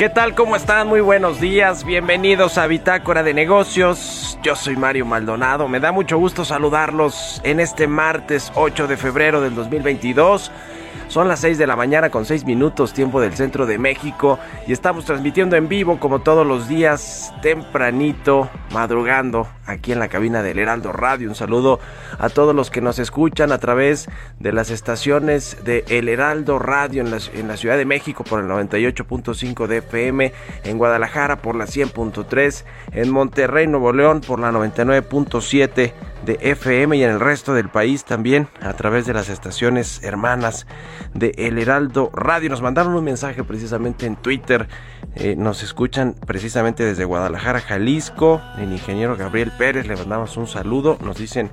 ¿Qué tal? ¿Cómo están? Muy buenos días. Bienvenidos a Bitácora de Negocios. Yo soy Mario Maldonado. Me da mucho gusto saludarlos en este martes 8 de febrero del 2022. Son las 6 de la mañana con 6 minutos tiempo del centro de México y estamos transmitiendo en vivo como todos los días tempranito, madrugando aquí en la cabina del Heraldo Radio. Un saludo a todos los que nos escuchan a través de las estaciones de El Heraldo Radio en la, en la Ciudad de México por el 98.5 de FM, en Guadalajara por la 100.3, en Monterrey, Nuevo León por la 99.7 de FM y en el resto del país también a través de las estaciones hermanas de El Heraldo Radio. Nos mandaron un mensaje precisamente en Twitter. Eh, nos escuchan precisamente desde Guadalajara, Jalisco. El ingeniero Gabriel Pérez, le mandamos un saludo. Nos dicen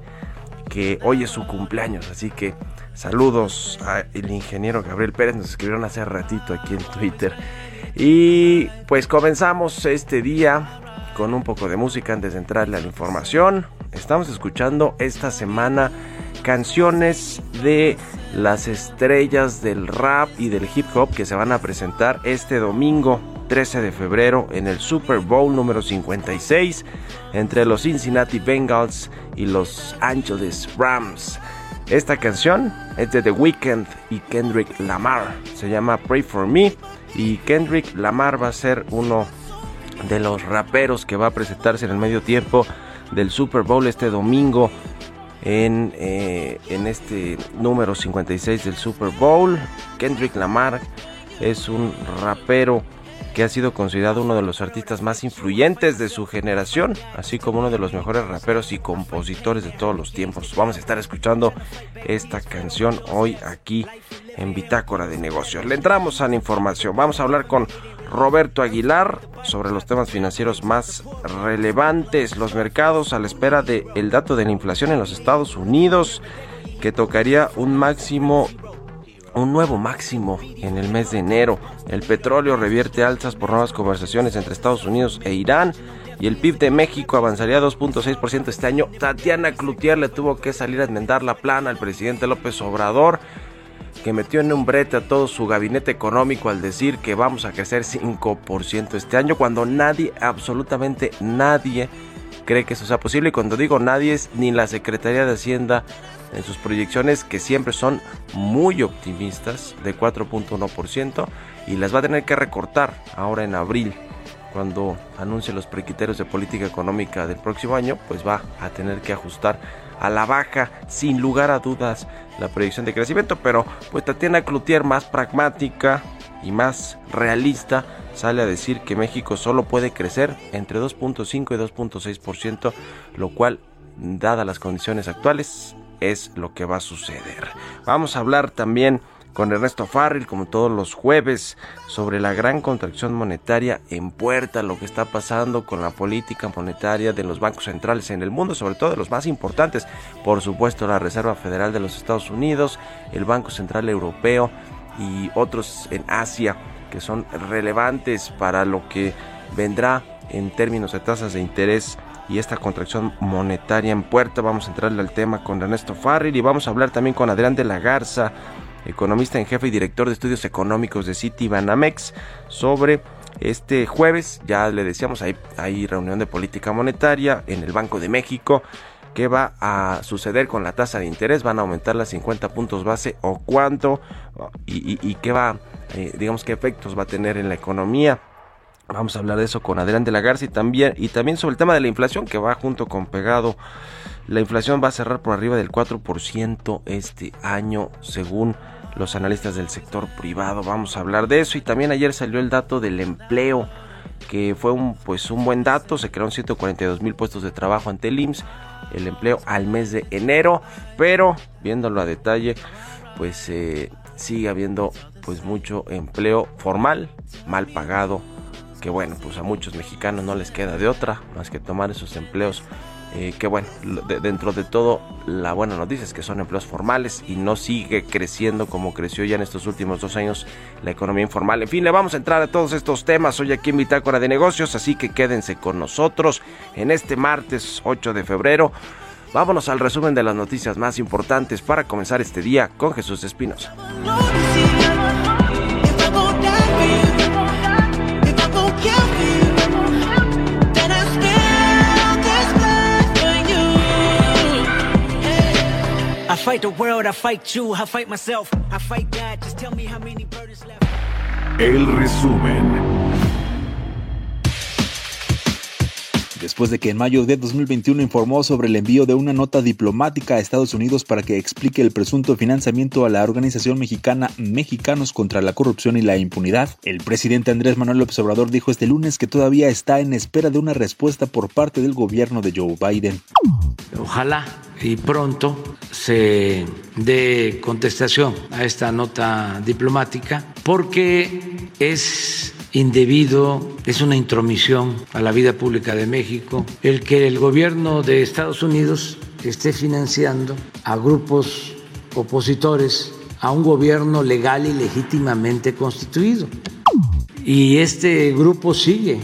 que hoy es su cumpleaños, así que saludos al ingeniero Gabriel Pérez. Nos escribieron hace ratito aquí en Twitter. Y pues comenzamos este día con un poco de música antes de entrarle a la información. Estamos escuchando esta semana canciones de las estrellas del rap y del hip hop que se van a presentar este domingo 13 de febrero en el Super Bowl número 56 entre los Cincinnati Bengals y los Angeles Rams. Esta canción es de The Weeknd y Kendrick Lamar. Se llama Pray for Me y Kendrick Lamar va a ser uno de los raperos que va a presentarse en el medio tiempo del Super Bowl este domingo en, eh, en este número 56 del Super Bowl. Kendrick Lamar es un rapero que ha sido considerado uno de los artistas más influyentes de su generación, así como uno de los mejores raperos y compositores de todos los tiempos. Vamos a estar escuchando esta canción hoy aquí en Bitácora de Negocios. Le entramos a la información. Vamos a hablar con Roberto Aguilar sobre los temas financieros más relevantes, los mercados a la espera del dato de la inflación en los Estados Unidos, que tocaría un máximo un nuevo máximo en el mes de enero. El petróleo revierte alzas por nuevas conversaciones entre Estados Unidos e Irán. Y el PIB de México avanzaría 2.6% este año. Tatiana Cloutier le tuvo que salir a enmendar la plana al presidente López Obrador, que metió en un brete a todo su gabinete económico al decir que vamos a crecer 5% este año, cuando nadie, absolutamente nadie, cree que eso sea posible. Y cuando digo nadie es ni la Secretaría de Hacienda en sus proyecciones que siempre son muy optimistas de 4.1% y las va a tener que recortar ahora en abril cuando anuncie los precriterios de política económica del próximo año pues va a tener que ajustar a la baja sin lugar a dudas la proyección de crecimiento pero pues Tatiana Cloutier más pragmática y más realista sale a decir que México solo puede crecer entre 2.5 y 2.6% lo cual dadas las condiciones actuales es lo que va a suceder. Vamos a hablar también con Ernesto Farril, como todos los jueves, sobre la gran contracción monetaria en puerta, lo que está pasando con la política monetaria de los bancos centrales en el mundo, sobre todo de los más importantes, por supuesto la Reserva Federal de los Estados Unidos, el Banco Central Europeo y otros en Asia que son relevantes para lo que vendrá en términos de tasas de interés y esta contracción monetaria en puerta. Vamos a entrarle al tema con Ernesto Farril y vamos a hablar también con Adrián de la Garza, economista en jefe y director de estudios económicos de City Banamex, sobre este jueves. Ya le decíamos, hay, reunión de política monetaria en el Banco de México. ¿Qué va a suceder con la tasa de interés? ¿Van a aumentar las 50 puntos base o cuánto? ¿Y, qué va, eh, digamos, qué efectos va a tener en la economía? Vamos a hablar de eso con Adrián de la Garza también, y también sobre el tema de la inflación que va junto con pegado. La inflación va a cerrar por arriba del 4% este año según los analistas del sector privado. Vamos a hablar de eso y también ayer salió el dato del empleo que fue un pues un buen dato, se crearon 142 mil puestos de trabajo ante el IMSS, el empleo al mes de enero, pero viéndolo a detalle, pues eh, sigue habiendo pues mucho empleo formal, mal pagado, que bueno, pues a muchos mexicanos no les queda de otra más que tomar esos empleos. Eh, que bueno, dentro de todo, la buena noticia es que son empleos formales y no sigue creciendo como creció ya en estos últimos dos años la economía informal. En fin, le vamos a entrar a todos estos temas hoy aquí en Bitácora de Negocios, así que quédense con nosotros en este martes 8 de febrero. Vámonos al resumen de las noticias más importantes para comenzar este día con Jesús Espinosa. El resumen. Después de que en mayo de 2021 informó sobre el envío de una nota diplomática a Estados Unidos para que explique el presunto financiamiento a la organización mexicana Mexicanos contra la Corrupción y la Impunidad, el presidente Andrés Manuel López Obrador dijo este lunes que todavía está en espera de una respuesta por parte del gobierno de Joe Biden. Ojalá y pronto se dé contestación a esta nota diplomática porque es indebido, es una intromisión a la vida pública de México el que el gobierno de Estados Unidos esté financiando a grupos opositores a un gobierno legal y legítimamente constituido. Y este grupo sigue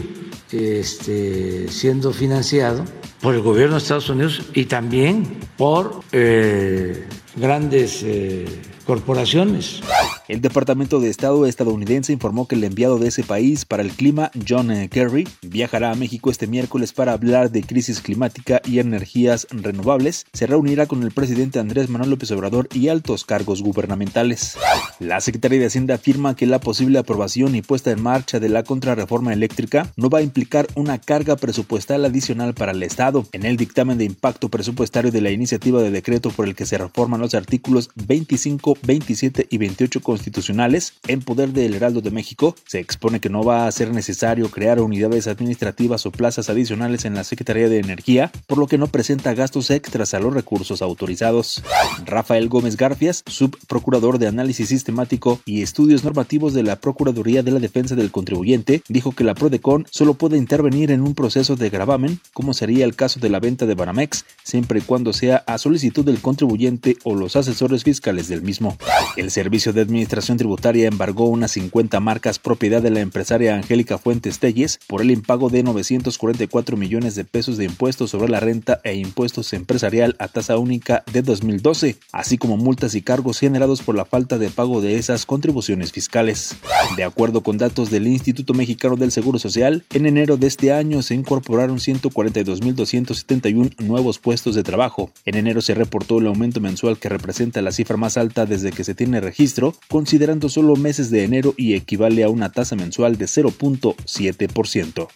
este, siendo financiado por el gobierno de Estados Unidos y también por eh, grandes eh, corporaciones. El Departamento de Estado estadounidense informó que el enviado de ese país para el clima, John Kerry, viajará a México este miércoles para hablar de crisis climática y energías renovables. Se reunirá con el presidente Andrés Manuel López Obrador y altos cargos gubernamentales. La Secretaría de Hacienda afirma que la posible aprobación y puesta en marcha de la contrarreforma eléctrica no va a implicar una carga presupuestal adicional para el Estado. En el dictamen de impacto presupuestario de la iniciativa de decreto por el que se reforman los artículos 25, 27 y 28 constitucionales en poder del Heraldo de México, se expone que no va a ser necesario crear unidades administrativas o plazas adicionales en la Secretaría de Energía, por lo que no presenta gastos extras a los recursos autorizados. Rafael Gómez Garfias, subprocurador de Análisis Sistemático y Estudios Normativos de la Procuraduría de la Defensa del Contribuyente, dijo que la PRODECON solo puede intervenir en un proceso de gravamen, como sería el caso de la venta de Banamex, siempre y cuando sea a solicitud del contribuyente o los asesores fiscales del mismo. El Servicio de Administración Administración Tributaria embargó unas 50 marcas propiedad de la empresaria Angélica Fuentes Telles por el impago de 944 millones de pesos de impuestos sobre la renta e impuestos empresarial a tasa única de 2012, así como multas y cargos generados por la falta de pago de esas contribuciones fiscales. De acuerdo con datos del Instituto Mexicano del Seguro Social, en enero de este año se incorporaron 142.271 nuevos puestos de trabajo. En enero se reportó el aumento mensual que representa la cifra más alta desde que se tiene registro, considerando solo meses de enero y equivale a una tasa mensual de 0.7%.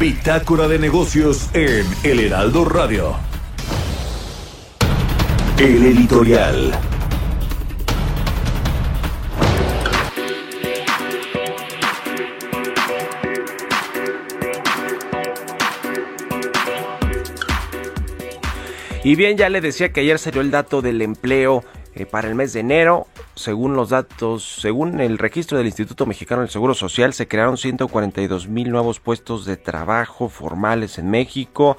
Bitácora de negocios en El Heraldo Radio. El editorial. Y bien, ya le decía que ayer salió el dato del empleo eh, para el mes de enero. Según los datos, según el registro del Instituto Mexicano del Seguro Social, se crearon 142 mil nuevos puestos de trabajo formales en México.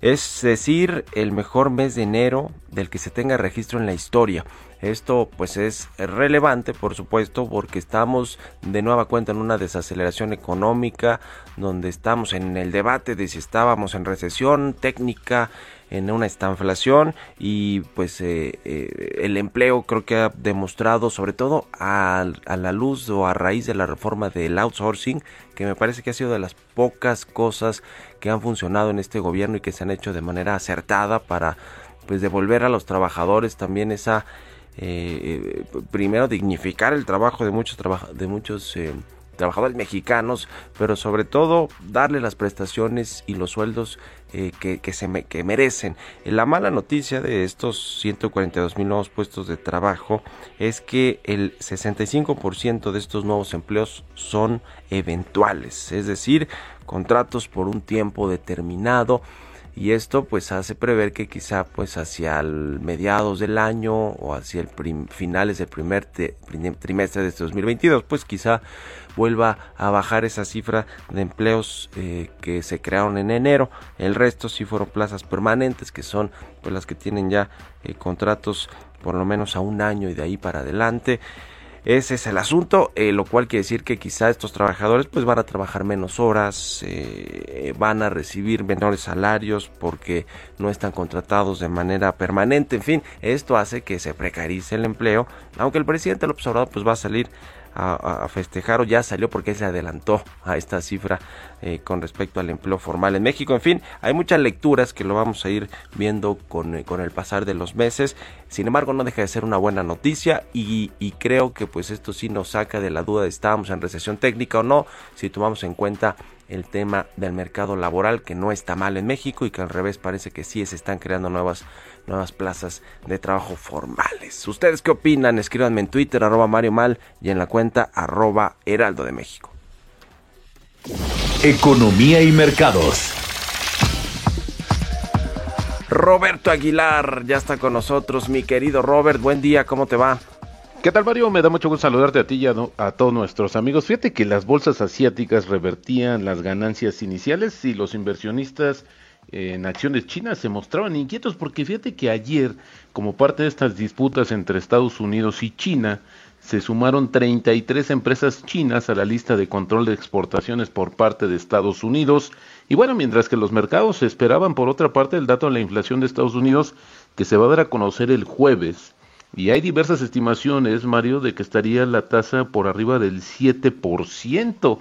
Es decir, el mejor mes de enero del que se tenga registro en la historia. Esto pues es relevante por supuesto porque estamos de nueva cuenta en una desaceleración económica donde estamos en el debate de si estábamos en recesión técnica en una estanflación y pues eh, eh, el empleo creo que ha demostrado sobre todo a, a, la luz o a raíz de la reforma del outsourcing que me parece que ha sido de las pocas cosas que han funcionado en este gobierno y que se han hecho de manera acertada para pues devolver a los trabajadores también esa eh, primero dignificar el trabajo de muchos de muchos eh, trabajadores mexicanos, pero sobre todo darle las prestaciones y los sueldos eh, que, que, se me, que merecen. La mala noticia de estos 142 mil nuevos puestos de trabajo es que el 65% de estos nuevos empleos son eventuales, es decir, contratos por un tiempo determinado y esto pues hace prever que quizá pues hacia mediados del año o hacia el finales del primer trimestre de este 2022 pues quizá vuelva a bajar esa cifra de empleos eh, que se crearon en enero. El resto sí fueron plazas permanentes que son pues las que tienen ya eh, contratos por lo menos a un año y de ahí para adelante ese es el asunto, eh, lo cual quiere decir que quizá estos trabajadores pues van a trabajar menos horas, eh, van a recibir menores salarios porque no están contratados de manera permanente. En fin, esto hace que se precarice el empleo, aunque el presidente López Obrador pues va a salir a, festejar o ya salió porque se adelantó a esta cifra eh, con respecto al empleo formal en México. En fin, hay muchas lecturas que lo vamos a ir viendo con, eh, con el pasar de los meses. Sin embargo, no deja de ser una buena noticia y, y creo que pues esto sí nos saca de la duda de estábamos en recesión técnica o no, si tomamos en cuenta el tema del mercado laboral que no está mal en México y que al revés parece que sí se están creando nuevas nuevas plazas de trabajo formales. ¿Ustedes qué opinan? Escríbanme en Twitter arroba Mario Mal y en la cuenta arroba Heraldo de México. Economía y mercados. Roberto Aguilar ya está con nosotros, mi querido Robert. Buen día, ¿cómo te va? ¿Qué tal, Mario? Me da mucho gusto saludarte a ti y a, a, todos nuestros amigos. Fíjate que las bolsas asiáticas revertían las ganancias iniciales y los inversionistas en acciones chinas se mostraban inquietos porque fíjate que ayer, como parte de estas disputas entre Estados Unidos y China, se sumaron 33 empresas chinas a la lista de control de exportaciones por parte de Estados Unidos. Y bueno, mientras que los mercados esperaban por otra parte el dato de la inflación de Estados Unidos que se va a dar a conocer el jueves, y hay diversas estimaciones, Mario, de que estaría la tasa por arriba del 7%.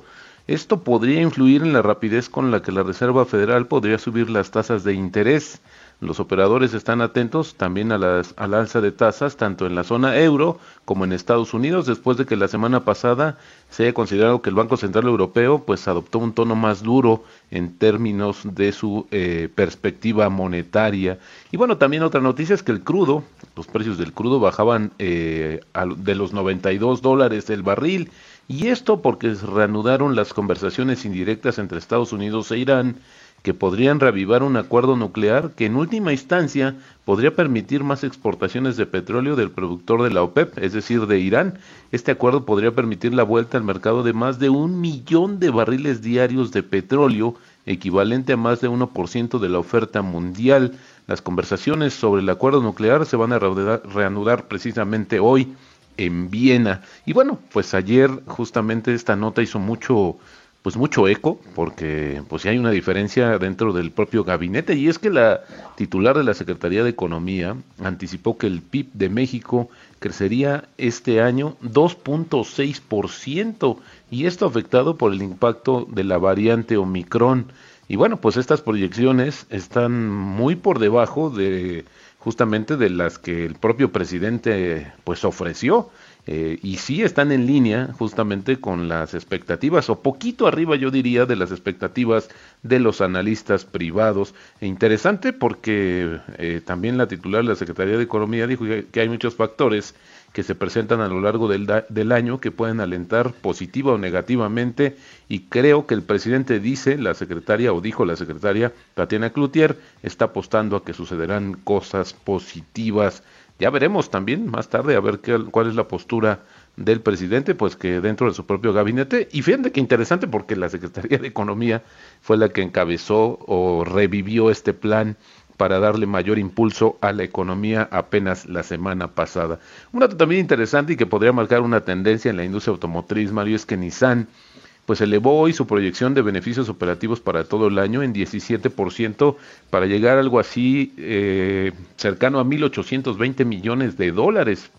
Esto podría influir en la rapidez con la que la Reserva Federal podría subir las tasas de interés. Los operadores están atentos también a las, al alza de tasas tanto en la zona euro como en Estados Unidos después de que la semana pasada se haya considerado que el Banco Central Europeo pues adoptó un tono más duro en términos de su eh, perspectiva monetaria. Y bueno, también otra noticia es que el crudo, los precios del crudo bajaban eh, de los 92 dólares el barril y esto porque reanudaron las conversaciones indirectas entre Estados Unidos e Irán que podrían reavivar un acuerdo nuclear que en última instancia podría permitir más exportaciones de petróleo del productor de la OPEP, es decir, de Irán. Este acuerdo podría permitir la vuelta al mercado de más de un millón de barriles diarios de petróleo, equivalente a más de 1% de la oferta mundial. Las conversaciones sobre el acuerdo nuclear se van a reanudar precisamente hoy en Viena. Y bueno, pues ayer justamente esta nota hizo mucho pues mucho eco porque pues hay una diferencia dentro del propio gabinete y es que la titular de la Secretaría de Economía anticipó que el PIB de México crecería este año 2.6% y esto afectado por el impacto de la variante Omicron. Y bueno, pues estas proyecciones están muy por debajo de justamente de las que el propio presidente pues ofreció. Eh, y sí están en línea justamente con las expectativas, o poquito arriba yo diría de las expectativas de los analistas privados. E interesante porque eh, también la titular de la Secretaría de Economía dijo que hay muchos factores que se presentan a lo largo del, del, año que pueden alentar positiva o negativamente y creo que el presidente dice, la secretaria o dijo la secretaria Tatiana Cloutier, está apostando a que sucederán cosas positivas. Ya veremos también más tarde a ver qué, cuál es la postura del presidente, pues que dentro de su propio gabinete, y fíjense que interesante porque la Secretaría de Economía fue la que encabezó o revivió este plan para darle mayor impulso a la economía apenas la semana pasada. Un dato también interesante y que podría marcar una tendencia en la industria automotriz, Mario, es que Nissan pues elevó hoy su proyección de beneficios operativos para todo el año en 17% para llegar a algo así eh, cercano a 1.820 millones de dólares,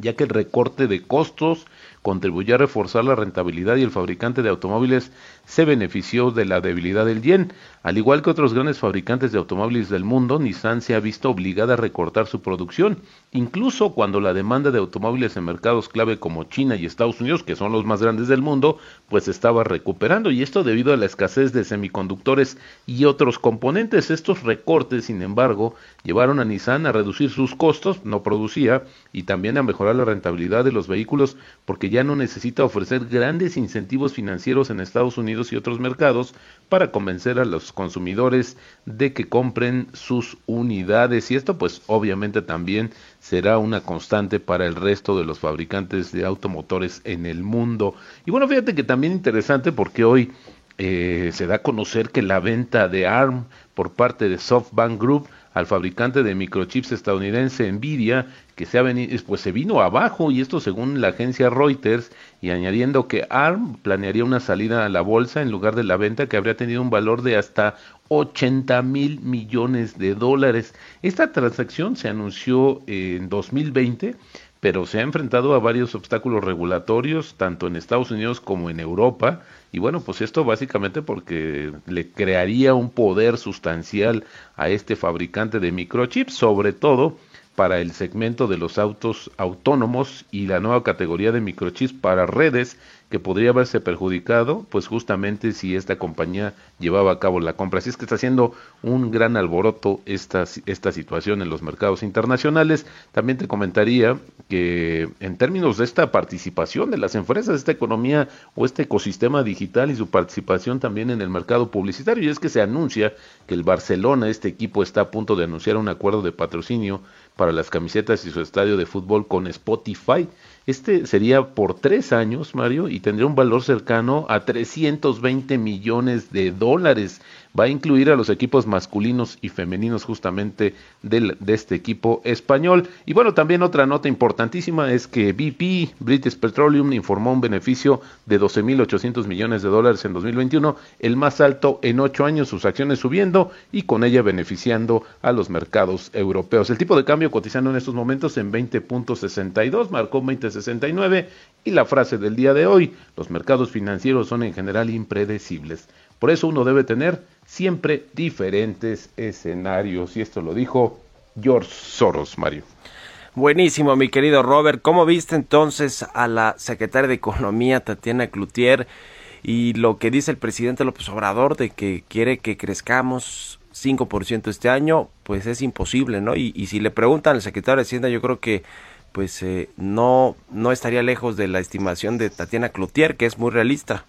ya que el recorte de costos contribuyó a reforzar la rentabilidad y el fabricante de automóviles se benefició de la debilidad del yen. Al igual que otros grandes fabricantes de automóviles del mundo, Nissan se ha visto obligada a recortar su producción, incluso cuando la demanda de automóviles en mercados clave como China y Estados Unidos, que son los más grandes del mundo, pues estaba recuperando y esto debido a la escasez de semiconductores y otros componentes. Estos recortes, sin embargo, llevaron a Nissan a reducir sus costos, no producía, y también a mejorar la rentabilidad de los vehículos porque ya no necesita ofrecer grandes incentivos financieros en Estados Unidos y otros mercados para convencer a los consumidores de que compren sus unidades y esto pues obviamente también será una constante para el resto de los fabricantes de automotores en el mundo. Y bueno, fíjate que también interesante porque hoy eh, se da a conocer que la venta de ARM por parte de SoftBank Group al fabricante de microchips estadounidense Nvidia, que se, ha venido, pues se vino abajo, y esto según la agencia Reuters, y añadiendo que ARM planearía una salida a la bolsa en lugar de la venta que habría tenido un valor de hasta 80 mil millones de dólares. Esta transacción se anunció en 2020 pero se ha enfrentado a varios obstáculos regulatorios, tanto en Estados Unidos como en Europa, y bueno, pues esto básicamente porque le crearía un poder sustancial a este fabricante de microchips, sobre todo para el segmento de los autos autónomos y la nueva categoría de microchips para redes que podría haberse perjudicado, pues justamente si esta compañía llevaba a cabo la compra. Así es que está haciendo un gran alboroto esta, esta situación en los mercados internacionales. También te comentaría que en términos de esta participación de las empresas, esta economía o este ecosistema digital y su participación también en el mercado publicitario, y es que se anuncia que el Barcelona, este equipo, está a punto de anunciar un acuerdo de patrocinio para las camisetas y su estadio de fútbol con Spotify. Este sería por tres años, Mario, y tendría un valor cercano a 320 millones de dólares va a incluir a los equipos masculinos y femeninos justamente del, de este equipo español. Y bueno, también otra nota importantísima es que BP, British Petroleum, informó un beneficio de 12.800 millones de dólares en 2021, el más alto en ocho años, sus acciones subiendo y con ella beneficiando a los mercados europeos. El tipo de cambio cotizando en estos momentos en 20.62, marcó 20.69 y la frase del día de hoy, los mercados financieros son en general impredecibles. Por eso uno debe tener siempre diferentes escenarios. Y esto lo dijo George Soros, Mario. Buenísimo, mi querido Robert. ¿Cómo viste entonces a la secretaria de Economía, Tatiana Cloutier, y lo que dice el presidente López Obrador de que quiere que crezcamos 5% este año? Pues es imposible, ¿no? Y, si le preguntan al secretario de Hacienda, yo creo que pues eh, no, no estaría lejos de la estimación de Tatiana Cloutier, que es muy realista.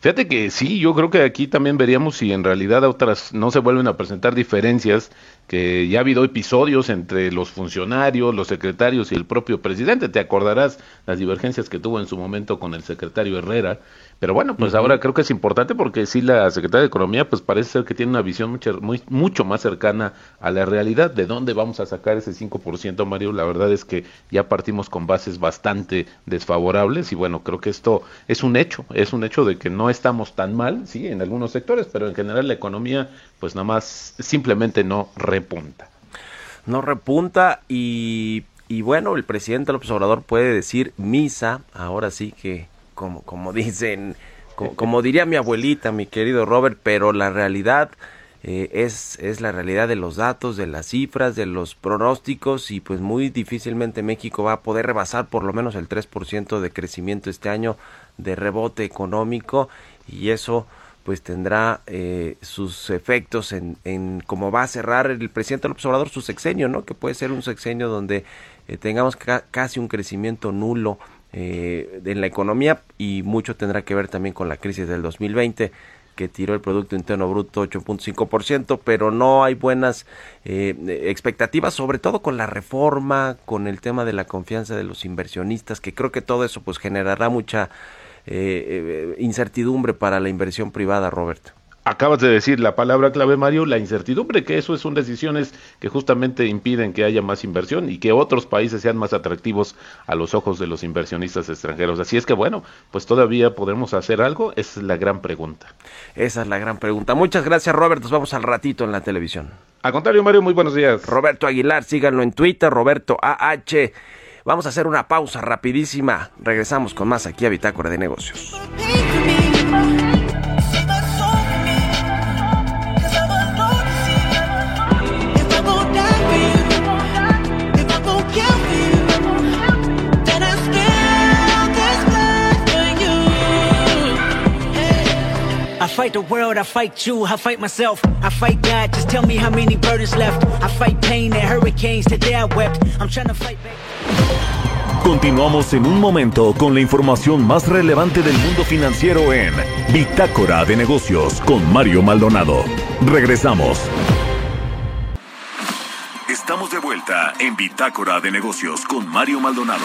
Fíjate que sí, yo creo que aquí también veríamos si en realidad otras no se vuelven a presentar diferencias, que ya ha habido episodios entre los funcionarios, los secretarios y el propio presidente. Te acordarás las divergencias que tuvo en su momento con el secretario Herrera. Pero bueno, pues ahora creo que es importante porque sí la secretaria de Economía pues parece ser que tiene una visión mucho, muy, mucho más cercana a la realidad. ¿De dónde vamos a sacar ese 5%, Mario? La verdad es que ya partimos con bases bastante desfavorables y bueno, creo que esto es un hecho, es un hecho de que no estamos tan mal, sí, en algunos sectores, pero en general la economía pues nada más simplemente no repunta. No repunta y, y bueno, el presidente López Obrador puede decir misa, ahora sí que como, como dicen, como, diría mi abuelita, mi querido Robert, pero la realidad eh, es, es la realidad de los datos, de las cifras, de los pronósticos y pues muy difícilmente México va a poder rebasar por lo menos el 3% de crecimiento este año de rebote económico y eso pues tendrá eh, sus efectos en, en cómo va a cerrar el presidente López Obrador su sexenio, ¿no? Que puede ser un sexenio donde eh, tengamos ca- casi un crecimiento nulo eh, en la economía y mucho tendrá que ver también con la crisis del 2020 que tiró el Producto Interno Bruto 8.5%, pero no hay buenas eh, expectativas, sobre todo con la reforma, con el tema de la confianza de los inversionistas, que creo que todo eso pues generará mucha eh, eh, incertidumbre para la inversión privada, Robert. Acabas de decir la palabra clave, Mario, la incertidumbre, que eso son decisiones que justamente impiden que haya más inversión y que otros países sean más atractivos a los ojos de los inversionistas extranjeros. Así es que bueno, pues todavía podremos hacer algo, esa es la gran pregunta. Esa es la gran pregunta. Muchas gracias, Robert. Nos vamos al ratito en la televisión. Al contrario, Mario, muy buenos días. Roberto Aguilar, síganlo en Twitter, Roberto AH. Vamos a hacer una pausa rapidísima. Regresamos con más aquí a Bitácora de Negocios. Fight the world, I fight you, I fight myself, I fight God. Just tell me how many burdens left. I fight pain and hurricanes. Today I wept. I'm trying to fight back. Continuamos en un momento con la información más relevante del mundo financiero en Bitácora de Negocios con Mario Maldonado. Regresamos. Estamos de vuelta en Bitácora de Negocios con Mario Maldonado.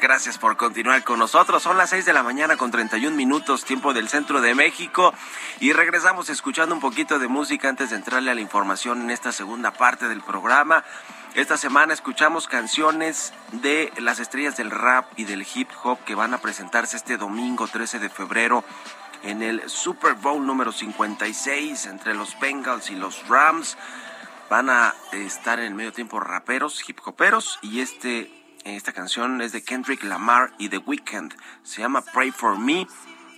Gracias por continuar con nosotros. Son las 6 de la mañana con 31 minutos, tiempo del centro de México. Y regresamos escuchando un poquito de música antes de entrarle a la información en esta segunda parte del programa. Esta semana escuchamos canciones de las estrellas del rap y del hip hop que van a presentarse este domingo 13 de febrero en el Super Bowl número 56 entre los Bengals y los Rams van a estar en el medio tiempo raperos, hip hoperos y este esta canción es de Kendrick Lamar y The Weeknd. Se llama Pray for Me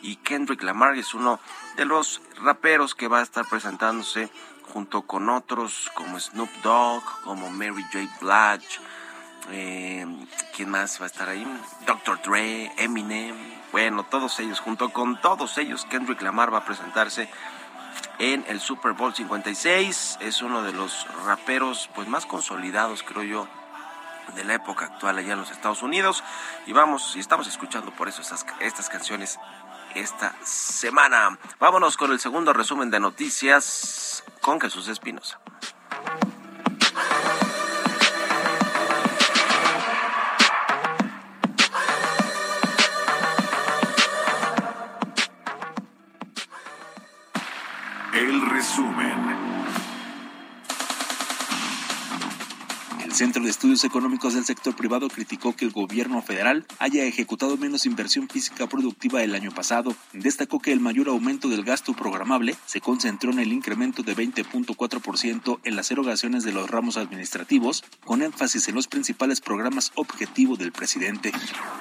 y Kendrick Lamar es uno de los raperos que va a estar presentándose junto con otros como Snoop Dogg, como Mary J. Blige, eh, ¿quién más va a estar ahí? Dr. Dre, Eminem, bueno, todos ellos, junto con todos ellos, Kendrick Lamar va a presentarse en el Super Bowl 56. Es uno de los raperos pues más consolidados, creo yo, de la época actual allá en los Estados Unidos. Y vamos, y estamos escuchando por eso estas, estas canciones esta semana. Vámonos con el segundo resumen de noticias con Jesús Espinosa. De Estudios Económicos del Sector Privado criticó que el gobierno federal haya ejecutado menos inversión física productiva el año pasado. Destacó que el mayor aumento del gasto programable se concentró en el incremento de 20.4% en las erogaciones de los ramos administrativos, con énfasis en los principales programas objetivo del presidente.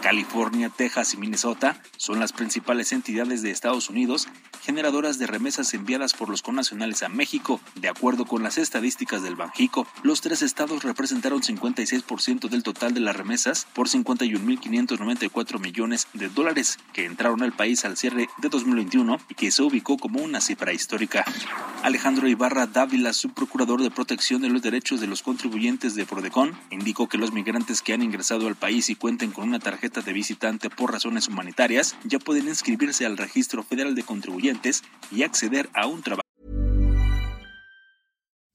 California, Texas y Minnesota son las principales entidades de Estados Unidos generadoras de remesas enviadas por los connacionales a México. De acuerdo con las estadísticas del Banjico, los tres estados representaron 56% del total de las remesas por 51.594 millones de dólares que entraron al país al cierre de 2021 y que se ubicó como una cifra histórica. Alejandro Ibarra Dávila, subprocurador de protección de los derechos de los contribuyentes de Prodecon, indicó que los migrantes que han ingresado al país y cuenten con una tarjeta de visitante por razones humanitarias ya pueden inscribirse al Registro Federal de Contribuyentes y acceder a un trabajo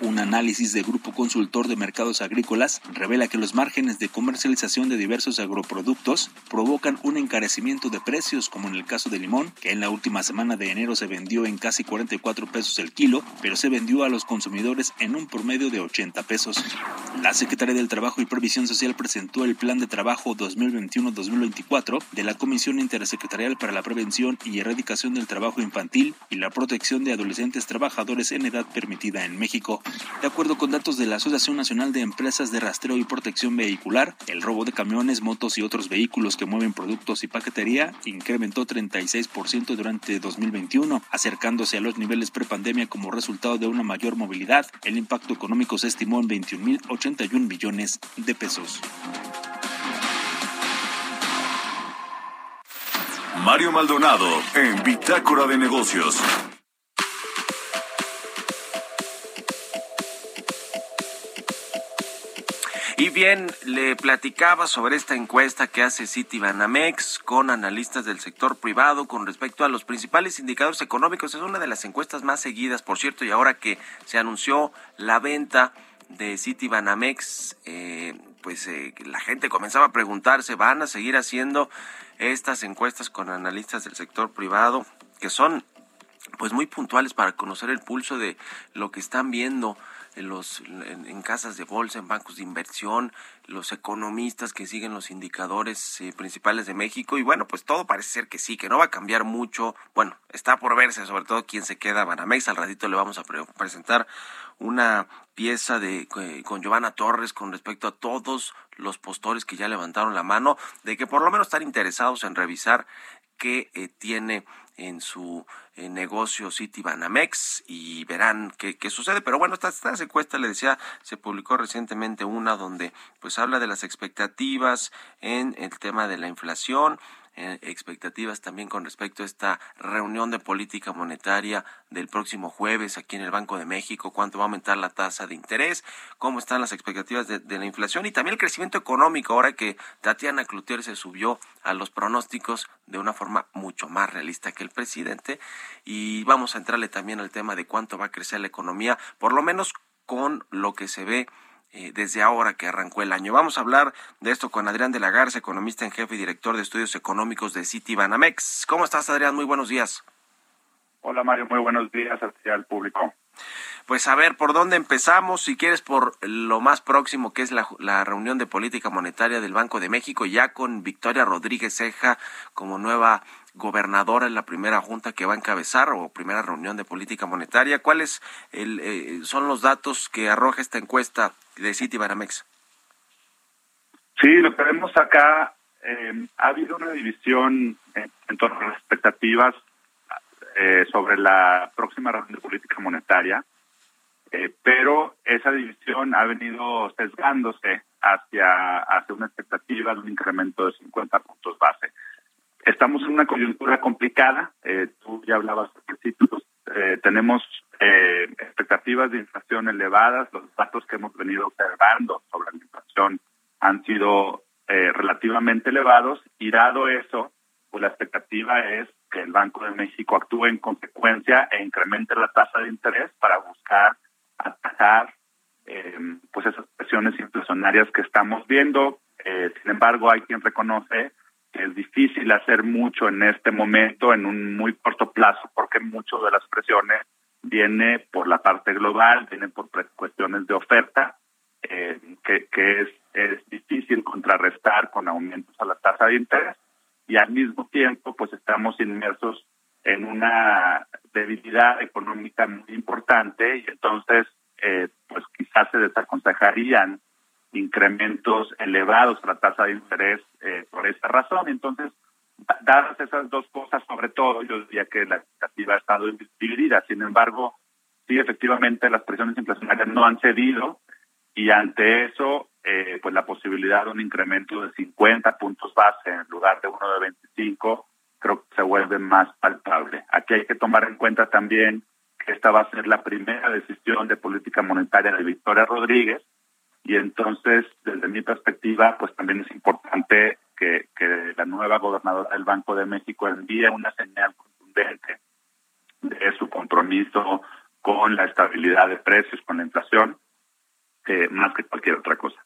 Un análisis de Grupo Consultor de Mercados Agrícolas revela que los márgenes de comercialización de diversos agroproductos provocan un encarecimiento de precios, como en el caso del limón, que en la última semana de enero se vendió en casi 44 pesos el kilo, pero se vendió a los consumidores en un promedio de 80 pesos. La Secretaría del Trabajo y Previsión Social presentó el Plan de Trabajo 2021-2024 de la Comisión Intersecretarial para la Prevención y Erradicación del Trabajo Infantil y la Protección de Adolescentes Trabajadores en Edad Permitida en México. De acuerdo con datos de la Asociación Nacional de Empresas de Rastreo y Protección Vehicular, el robo de camiones, motos y otros vehículos que mueven productos y paquetería incrementó 36% durante 2021, acercándose a los niveles prepandemia como resultado de una mayor movilidad. El impacto económico se estimó en 21.081 billones de pesos. Mario Maldonado en Bitácora de Negocios. Y bien, le platicaba sobre esta encuesta que hace Citibanamex con analistas del sector privado con respecto a los principales indicadores económicos. Es una de las encuestas más seguidas, por cierto, y ahora que se anunció la venta de Citibanamex, eh, pues eh, la gente comenzaba a preguntarse, ¿van a seguir haciendo estas encuestas con analistas del sector privado que son pues muy puntuales para conocer el pulso de lo que están viendo en, los, en, casas de bolsa, en bancos de inversión, los economistas que siguen los indicadores eh, principales de México y bueno, pues todo parece ser que sí, que no va a cambiar mucho. Bueno, está por verse sobre todo quién se queda Banamex. Al ratito le vamos a presentar una pieza de eh, con Giovanna Torres con respecto a todos los postores que ya levantaron la mano de que por lo menos están interesados en revisar qué eh, tiene en su eh, negocio City Banamex y verán qué, qué sucede. Pero bueno, esta, esta encuesta, le decía, se publicó recientemente una donde pues habla de las expectativas en el tema de la inflación eh, expectativas también con respecto a esta reunión de política monetaria del próximo jueves aquí en el Banco de México, cuánto va a aumentar la tasa de interés, cómo están las expectativas de, la inflación y también el crecimiento económico, ahora que Tatiana Cloutier se subió a los pronósticos de una forma mucho más realista que el presidente. Y vamos a entrarle también al tema de cuánto va a crecer la economía, por lo menos con lo que se ve eh, desde ahora que arrancó el año. Vamos a hablar de esto con Adrián de la Garza, economista en jefe y director de estudios económicos de Citibanamex. ¿Cómo estás, Adrián? Muy buenos días. Hola, Mario. Muy buenos días al público. Pues a ver, ¿por dónde empezamos? Si quieres, por lo más próximo, que es la, la, reunión de política monetaria del Banco de México, ya con Victoria Rodríguez Ceja como nueva gobernadora en la primera junta que va a encabezar o primera reunión de política monetaria. ¿Cuáles eh, son los datos que arroja esta encuesta de Citibanamex? Sí, lo que vemos acá, eh, ha habido una división en, torno a las expectativas eh, sobre la próxima reunión de política monetaria, eh, pero esa división ha venido sesgándose hacia, hacia una expectativa de un incremento de 50 puntos base. Estamos en una coyuntura complicada, tú ya hablabas principio, pues, eh, tenemos eh, expectativas de inflación elevadas, los datos que hemos venido observando sobre la inflación han sido eh, relativamente elevados y dado eso, pues la expectativa es que el Banco de México actúe en consecuencia e incremente la tasa de interés para buscar atajar eh, pues esas presiones inflacionarias que estamos viendo. Eh, sin embargo, hay quien reconoce es difícil hacer mucho en este momento, en un muy corto plazo, porque mucho de las presiones viene por la parte global, viene por cuestiones de oferta, eh, que, que es, es difícil contrarrestar con aumentos a la tasa de interés. Y al mismo tiempo pues estamos inmersos en una debilidad económica muy importante y entonces eh, pues quizás se desaconsejarían incrementos elevados a la tasa de interés eh, por esa razón. Entonces, dadas esas dos cosas, sobre todo, yo diría que la expectativa ha estado dividida. Sin embargo, sí, efectivamente, las presiones inflacionarias no han cedido y ante eso, eh, pues la posibilidad de un incremento de 50 puntos base en lugar de uno de 25, creo que se vuelve más palpable. Aquí hay que tomar en cuenta también que esta va a ser la primera decisión de política monetaria de Victoria Rodríguez y entonces, desde mi perspectiva, pues también es importante que, que la nueva gobernadora del Banco de México envíe una señal contundente de su compromiso con la estabilidad de precios, con la inflación, eh, más que cualquier otra cosa.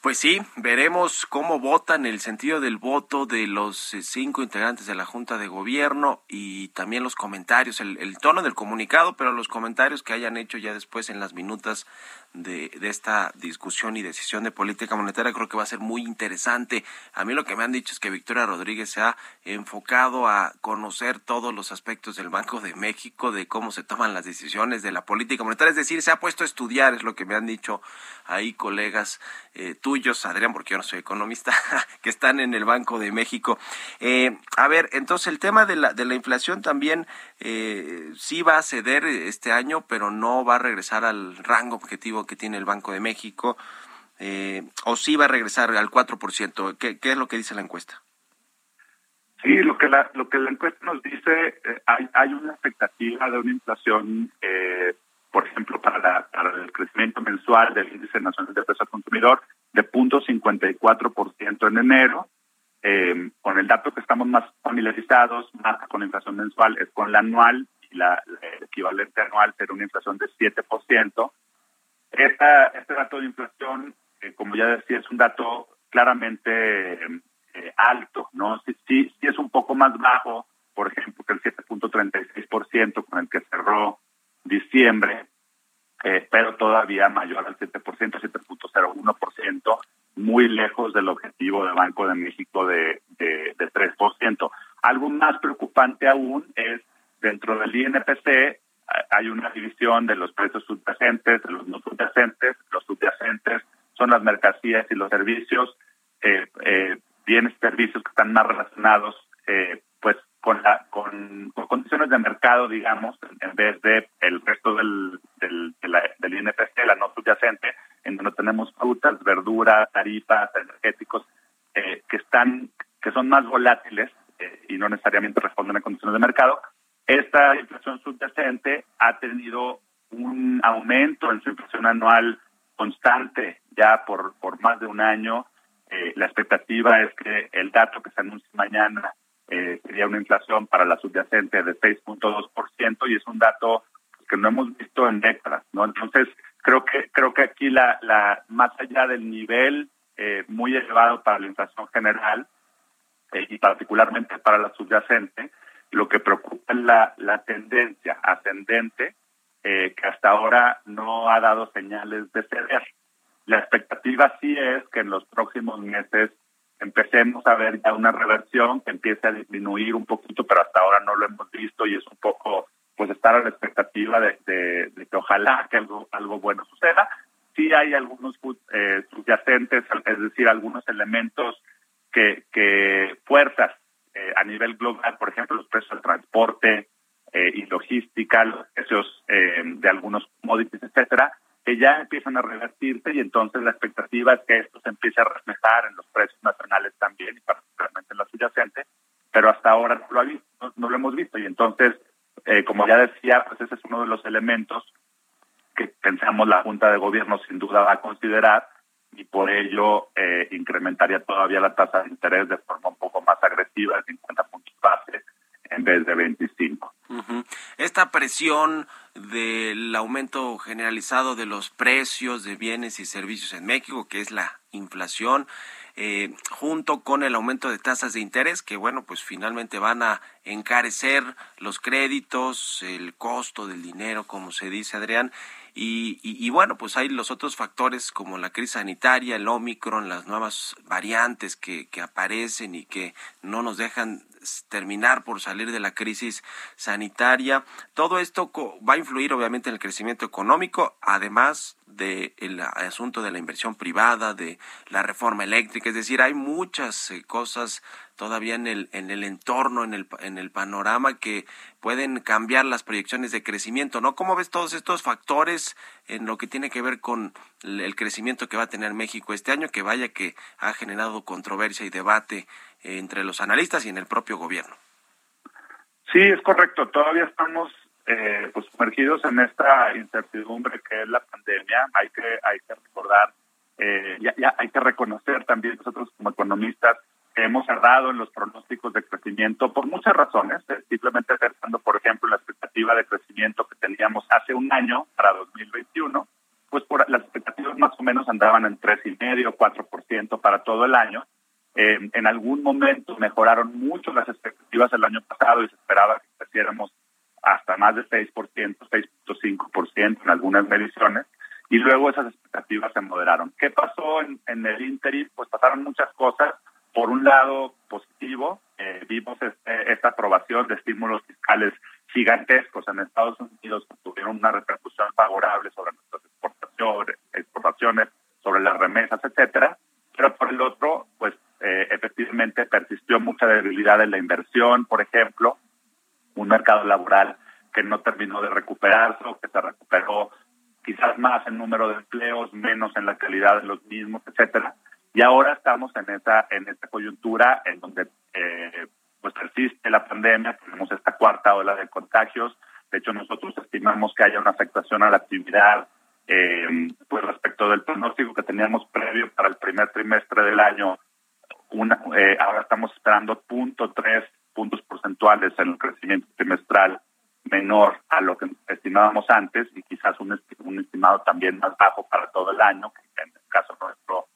Pues sí, veremos cómo votan el sentido del voto de los eh, cinco integrantes de la Junta de Gobierno y también los comentarios, el, el, tono del comunicado, pero los comentarios que hayan hecho ya después en las minutas de, esta discusión y decisión de política monetaria creo que va a ser muy interesante. A mí lo que me han dicho es que Victoria Rodríguez se ha enfocado a conocer todos los aspectos del Banco de México, de cómo se toman las decisiones de la política monetaria, es decir, se ha puesto a estudiar, es lo que me han dicho ahí colegas eh, tuyos, Adrián, porque yo no soy economista, que están en el Banco de México. Eh, a ver, entonces el tema de la, de la inflación también eh, sí va a ceder este año, pero no va a regresar al rango objetivo que tiene el Banco de México, eh, o sí va a regresar al 4%. ¿Qué, ¿Qué es lo que dice la encuesta? Sí, lo que la, lo que la encuesta nos dice, eh, hay, hay una expectativa de una inflación, eh, por ejemplo, para, la, para el crecimiento mensual del índice nacional de precios al consumidor de 0.54% en enero. Eh, con el dato que estamos más familiarizados, más con la inflación mensual, es con la anual y la, equivalente anual será una inflación de 7%. Esta, este dato de inflación, eh, como ya decía, es un dato claramente eh, alto, ¿no? Sí, sí, es un poco más bajo, por ejemplo, que el 7.36% con el que cerró diciembre, eh, pero todavía mayor al 7%, 7.01%, muy lejos del objetivo del Banco de México de, de, de 3%. Algo más preocupante aún es, dentro del INPC, hay una división de los precios subyacentes, de los no subyacentes. Los subyacentes son las mercancías y los servicios, eh, eh, bienes y servicios que están más relacionados eh, pues con, la, con, con, condiciones de mercado, digamos, en vez de el resto del, del, de la, INPC, la no subyacente, en donde tenemos frutas, verduras, tarifas, energéticos, eh, que están que son más volátiles eh, y no necesariamente responden a condiciones de mercado, esta subyacente ha tenido un aumento en su inflación anual constante ya por, por más de un año. Eh, la expectativa es que el dato que se anuncie mañana eh, sería una inflación para la subyacente de 6.2% y es un dato que no hemos visto en décadas, ¿no? Entonces, creo que creo que aquí la, la más allá del nivel eh, muy elevado para la inflación general eh, y particularmente para la subyacente, lo que preocupa es la, la tendencia ascendente eh, que hasta ahora no ha dado señales de ceder. La expectativa sí es que en los próximos meses empecemos a ver ya una reversión que empiece a disminuir un poquito, pero hasta ahora no lo hemos visto y es un poco pues estar a la expectativa de, de, de que ojalá que algo, algo bueno suceda. sí hay algunos eh, subyacentes, es decir, algunos elementos que, que fuerzas a nivel global, por ejemplo, los precios del transporte eh, y logística, los precios eh, de algunos commodities, etcétera, que ya empiezan a revertirse y entonces la expectativa es que esto se empiece a reflejar en los precios nacionales también y particularmente en la subyacente, pero hasta ahora no lo, ha visto, no, lo hemos visto y entonces, eh, como ya decía, pues ese es uno de los elementos que pensamos la Junta de Gobierno sin duda va a considerar y por ello eh, incrementaría todavía la tasa de interés de forma de 50 puntos base en vez de 25. Esta presión del aumento generalizado de los precios de bienes y servicios en México, que es la inflación, eh, junto con el aumento de tasas de interés, que bueno, pues finalmente van a encarecer los créditos, el costo del dinero, como se dice Adrián, y, y, bueno, pues hay los otros factores como la crisis sanitaria, el Omicron, las nuevas variantes que, que aparecen y que no nos dejan terminar por salir de la crisis sanitaria. Todo esto va a influir obviamente en el crecimiento económico, además del asunto de la inversión privada, de la reforma eléctrica, es decir, hay muchas eh, cosas todavía en el, en el entorno, en el, en el panorama que pueden cambiar las proyecciones de crecimiento, ¿no? ¿Cómo ves todos estos factores en lo que tiene que ver con el crecimiento que va a tener México este año, que vaya que ha generado controversia y debate entre los analistas y en el propio gobierno. Sí, es correcto. Todavía estamos eh, pues sumergidos en esta incertidumbre que es la pandemia. Hay que hay que recordar, eh, ya, ya hay que reconocer también nosotros como economistas hemos cerrado en los pronósticos de crecimiento por muchas razones. Eh, simplemente pensando, por ejemplo, la expectativa de crecimiento que teníamos hace un año para 2021, pues por, las expectativas más o menos andaban en tres y medio, cuatro por ciento para todo el año eh, en algún momento mejoraron mucho las expectativas el año pasado y se esperaba que creciéramos hasta más de 6%, 6.5% en algunas mediciones, y luego esas expectativas se moderaron. ¿Qué pasó en, en el interim? Pues pasaron muchas cosas. Por un lado, positivo, eh, vimos este, esta aprobación de estímulos fiscales gigantescos en Estados Unidos que tuvieron una repercusión favorable sobre nuestras exportaciones, exportaciones sobre las remesas, etcétera. Pero por el otro, pues eh, efectivamente persistió mucha debilidad en la inversión, por ejemplo, un mercado laboral que no terminó de recuperarse o que se recuperó quizás más en número de empleos, menos en la calidad de los mismos, etcétera. Y ahora estamos en esa en esta coyuntura en donde eh, pues persiste la pandemia, tenemos esta cuarta ola de contagios. De hecho, nosotros estimamos que haya una afectación a la actividad eh, pues respecto del pronóstico que teníamos previo para el primer trimestre del año una, eh, ahora estamos esperando punto tres puntos porcentuales en el crecimiento trimestral menor a lo que estimábamos antes y quizás un, un estimado también más bajo para todo el año, en el caso nuestro,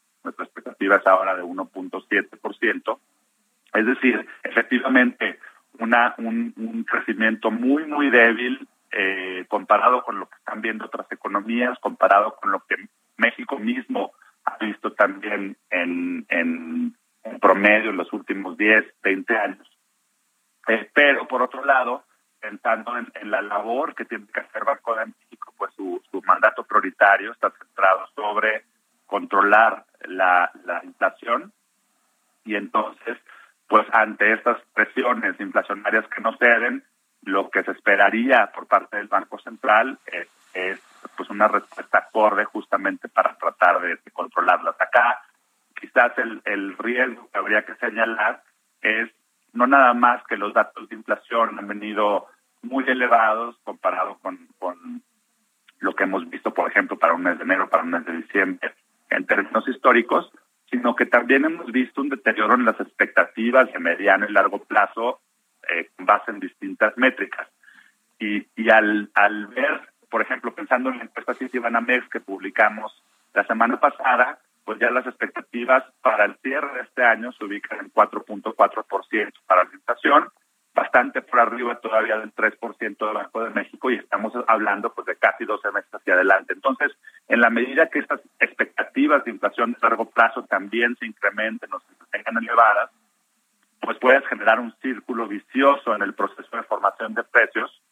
es ahora de 1.7%. Es decir, efectivamente, un, un crecimiento muy, muy débil eh, comparado con lo que están viendo otras economías, comparado con lo que México mismo ha visto también en, en en promedio en los últimos 10, 20 años. Eh, pero, por otro lado, pensando en, la labor que tiene que hacer Banco de México, pues su, su mandato prioritario está centrado sobre controlar la, la inflación y entonces, pues ante estas presiones inflacionarias que no ceden, lo que se esperaría por parte del Banco Central es, es pues una respuesta acorde justamente para tratar de, de controlarlas. Acá quizás el, el riesgo que habría que señalar es no nada más que los datos de inflación han venido muy elevados comparado con, con lo que hemos visto, por ejemplo, para un mes de enero, para un mes de diciembre, en términos históricos, sino que también hemos visto un deterioro en las expectativas de mediano y largo plazo eh, base en distintas métricas. Y, y al, al ver, por ejemplo, pensando en la encuesta Citibanamex que publicamos la semana pasada, pues ya las expectativas para el cierre de este año se ubican en 4.4% para la inflación, bastante por arriba todavía del 3% del Banco de México y estamos hablando pues de casi 12 meses hacia adelante. Entonces, en la medida que estas expectativas de inflación de largo plazo también se incrementen o se tengan elevadas, pues puedes generar un círculo vicioso en el proceso de formación de precios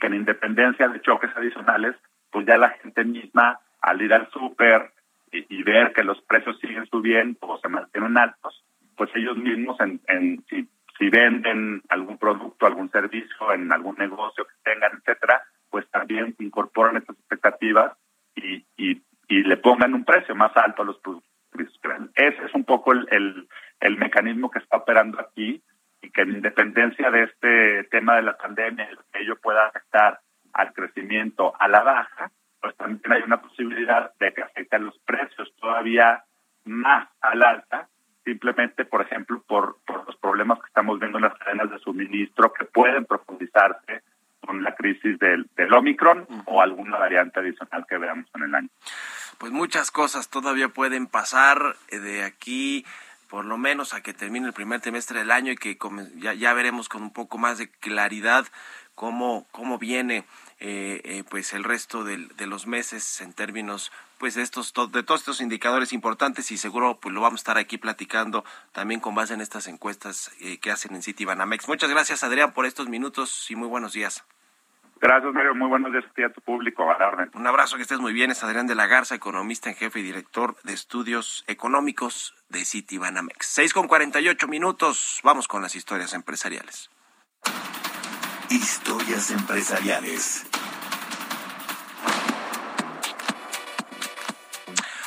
que en independencia de choques adicionales, pues ya la gente misma al ir al súper y, y ver que los precios siguen subiendo o se mantienen altos, pues ellos mismos en, en si, si venden algún producto, algún servicio en algún negocio que tengan, etcétera, pues también incorporan estas expectativas y, y, y le pongan un precio más alto a los productos. Ese es un poco el, el, mecanismo que está operando aquí y que en independencia de este tema de la pandemia, ello pueda afectar al crecimiento a la baja, pues también hay una posibilidad de que afecten los precios todavía más al alta, simplemente, por ejemplo, por, por los problemas que estamos viendo en las cadenas de suministro que pueden profundizarse con la crisis del, del Omicron o alguna variante adicional que veamos en el año. Pues muchas cosas todavía pueden pasar eh, de aquí por lo menos a que termine el primer trimestre del año y que ya, ya veremos con un poco más de claridad cómo, cómo viene eh, eh, pues el resto del, de los meses en términos pues de estos de todos estos indicadores importantes y seguro pues lo vamos a estar aquí platicando también con base en estas encuestas eh, que hacen en City Banamex. Muchas gracias Adrián por estos minutos y muy buenos días. Gracias, Mario. Muy buenos días a tu público. A la orden. Un abrazo, que estés muy bien. Es Adrián de la Garza, economista en jefe y director de estudios económicos de City Banamex. 6 con 48 minutos. Vamos con las historias empresariales. Historias empresariales.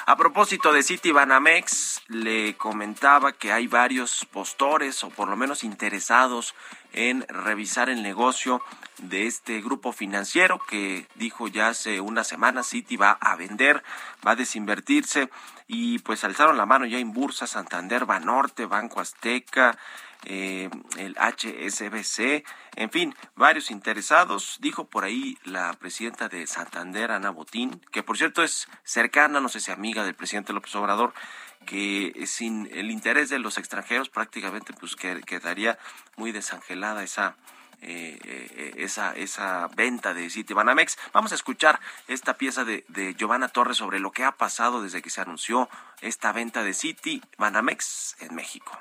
A propósito de City Banamex, le comentaba que hay varios postores o por lo menos interesados en revisar el negocio de este grupo financiero que dijo ya hace una semana City va a vender, va a desinvertirse y pues alzaron la mano ya en Bursa, Santander, Banorte, Banco Azteca, eh, el HSBC, en fin, varios interesados. Dijo por ahí la presidenta de Santander, Ana Botín, que por cierto es cercana, no sé si amiga del presidente López Obrador, que sin el interés de los extranjeros prácticamente pues quedaría muy desangelada esa eh, eh, esa, esa venta de City Banamex. Vamos a escuchar esta pieza de, de Giovanna Torres sobre lo que ha pasado desde que se anunció esta venta de City Banamex en México.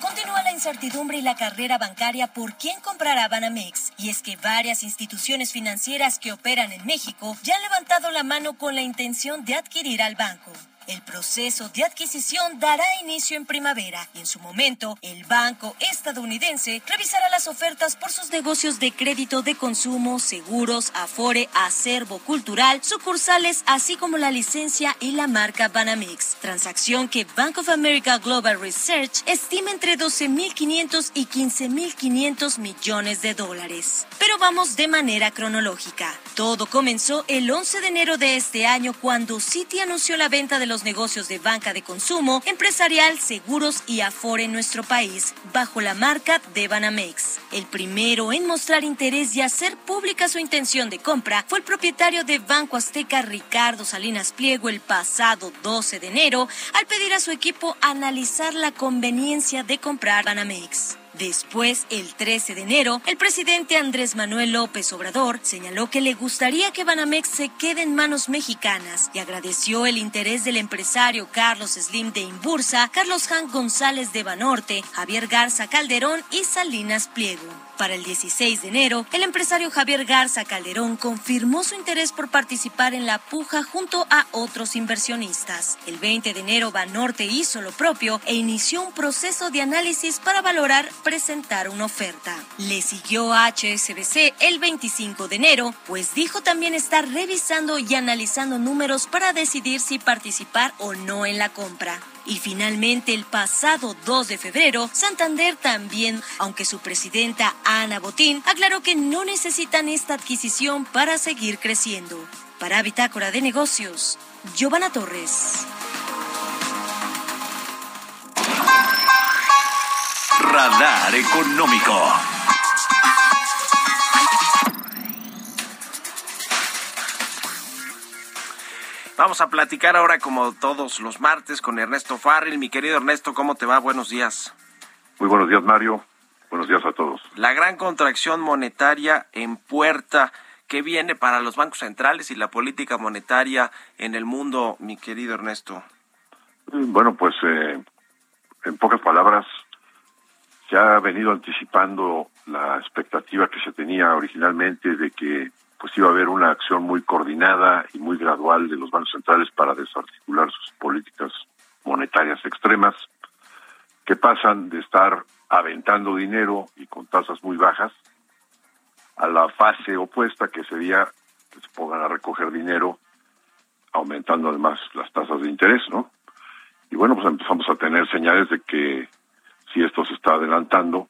Continúa la incertidumbre y la carrera bancaria por quién comprará Banamex. Y es que varias instituciones financieras que operan en México ya han levantado la mano con la intención de adquirir al banco. El proceso de adquisición dará inicio en primavera y en su momento el banco estadounidense revisará las ofertas por sus negocios de crédito de consumo, seguros, afore, acervo cultural, sucursales, así como la licencia y la marca Banamex. Transacción que Bank of America Global Research estima entre 12.500 y 15.500 millones de dólares. Pero vamos de manera cronológica. Todo comenzó el 11 de enero de este año cuando Citi anunció la venta de los negocios de banca de consumo, empresarial, seguros y afore en nuestro país, bajo la marca de Banamex. El primero en mostrar interés y hacer pública su intención de compra fue el propietario de Banco Azteca, Ricardo Salinas Pliego, el pasado 12 de enero, al pedir a su equipo analizar la conveniencia de comprar Banamex. Después, el 13 de enero, el presidente Andrés Manuel López Obrador señaló que le gustaría que Banamex se quede en manos mexicanas y agradeció el interés del empresario Carlos Slim de Imbursa, Carlos Jan González de Banorte, Javier Garza Calderón y Salinas Pliego. Para el 16 de enero, el empresario Javier Garza Calderón confirmó su interés por participar en la puja junto a otros inversionistas. El 20 de enero, Banorte hizo lo propio e inició un proceso de análisis para valorar presentar una oferta. Le siguió HSBC el 25 de enero, pues dijo también estar revisando y analizando números para decidir si participar o no en la compra. Y finalmente, el pasado 2 de febrero, Santander también, aunque su presidenta Ana Botín aclaró que no necesitan esta adquisición para seguir creciendo. Para Bitácora de Negocios, Giovanna Torres. Radar Económico. Vamos a platicar ahora como todos los martes con Ernesto Farril. Mi querido Ernesto, ¿cómo te va? Buenos días. Muy buenos días, Mario. Buenos días a todos. La gran contracción monetaria en puerta que viene para los bancos centrales y la política monetaria en el mundo, mi querido Ernesto. Bueno, pues eh, en pocas palabras, se ha venido anticipando la expectativa que se tenía originalmente de que pues iba a haber una acción muy coordinada y muy gradual de los bancos centrales para desarticular sus políticas monetarias extremas, que pasan de estar aventando dinero y con tasas muy bajas a la fase opuesta que sería que se pongan a recoger dinero aumentando además las tasas de interés, ¿no? Y bueno, pues empezamos a tener señales de que si esto se está adelantando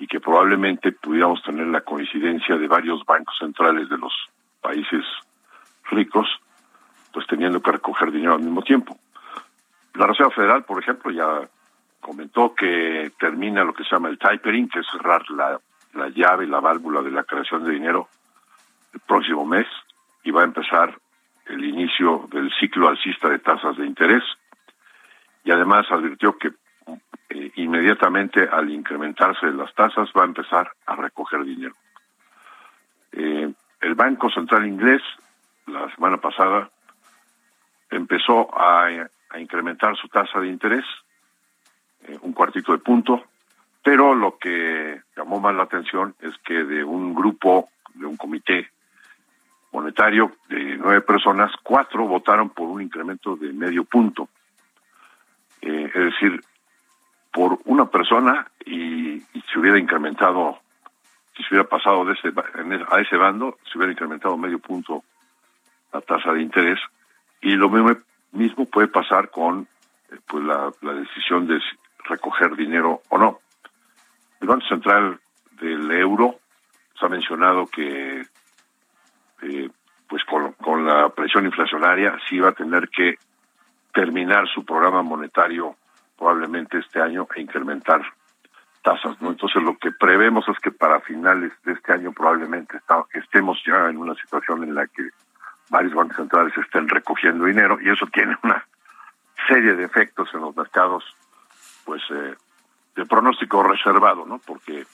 y que probablemente pudiéramos tener la coincidencia de varios bancos centrales de los países ricos, pues teniendo que recoger dinero al mismo tiempo. La Reserva Federal, por ejemplo, ya comentó que termina lo que se llama el tapering, que es cerrar la, la llave, la válvula de la creación de dinero el próximo mes y va a empezar el inicio del ciclo alcista de tasas de interés y además advirtió que inmediatamente al incrementarse las tasas va a empezar a recoger dinero. Eh, el Banco Central Inglés la semana pasada empezó a, a incrementar su tasa de interés eh, un cuartito de punto, pero lo que llamó más la atención es que de un grupo, de un comité monetario de nueve personas, cuatro votaron por un incremento de medio punto. Eh, es decir, por una persona y, y se hubiera incrementado, si se hubiera pasado de ese, a ese bando, se hubiera incrementado medio punto la tasa de interés y lo mismo, mismo puede pasar con eh, pues la, la decisión de recoger dinero o no. El Banco Central del Euro se ha mencionado que eh, pues con, con la presión inflacionaria sí va a tener que terminar su programa monetario probablemente este año e incrementar tasas, ¿no? Entonces lo que prevemos es que para finales de este año probablemente está, estemos ya en una situación en la que varios bancos centrales estén recogiendo dinero y eso tiene una serie de efectos en los mercados, pues eh, de pronóstico reservado, ¿no? Porque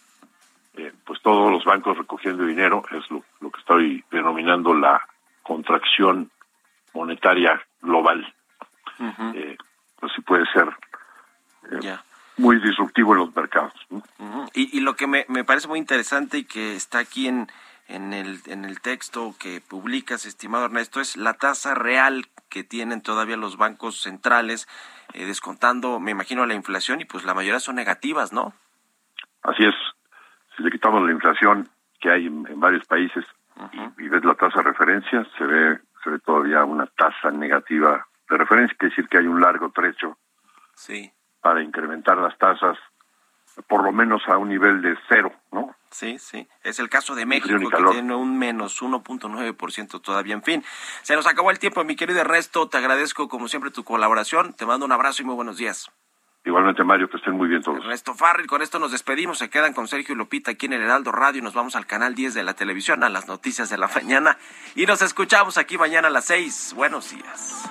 eh, pues todos los bancos recogiendo dinero es lo, lo que estoy denominando la contracción monetaria global. eh, pues sí puede ser Ya. muy disruptivo en los mercados. y, y lo que me, me parece muy interesante y que está aquí en, en, el, en el texto que publicas, estimado Ernesto, es la tasa real que tienen todavía los bancos centrales, eh, descontando, me imagino, la inflación, y pues la mayoría son negativas, ¿no? Así es, si le quitamos la inflación que hay en, en varios países y, y ves la tasa de referencia, se ve, se ve todavía una tasa negativa de referencia, quiere decir que hay un largo trecho Sí, para incrementar las tasas por lo menos a un nivel de cero, ¿no? sí, sí. Es el caso de México, que tiene un menos 1.9% todavía. En fin, se nos acabó el tiempo, mi querido Ernesto. Te agradezco, como siempre, tu colaboración. Te mando un abrazo y muy buenos días. Igualmente, Mario, que estén muy bien todos. Ernesto Farril, con esto nos despedimos. Se quedan con Sergio y Lupita aquí en el Heraldo Radio. Nos vamos al canal 10 de la televisión, a las noticias de la mañana. Y nos escuchamos aquí mañana a las 6. Buenos días.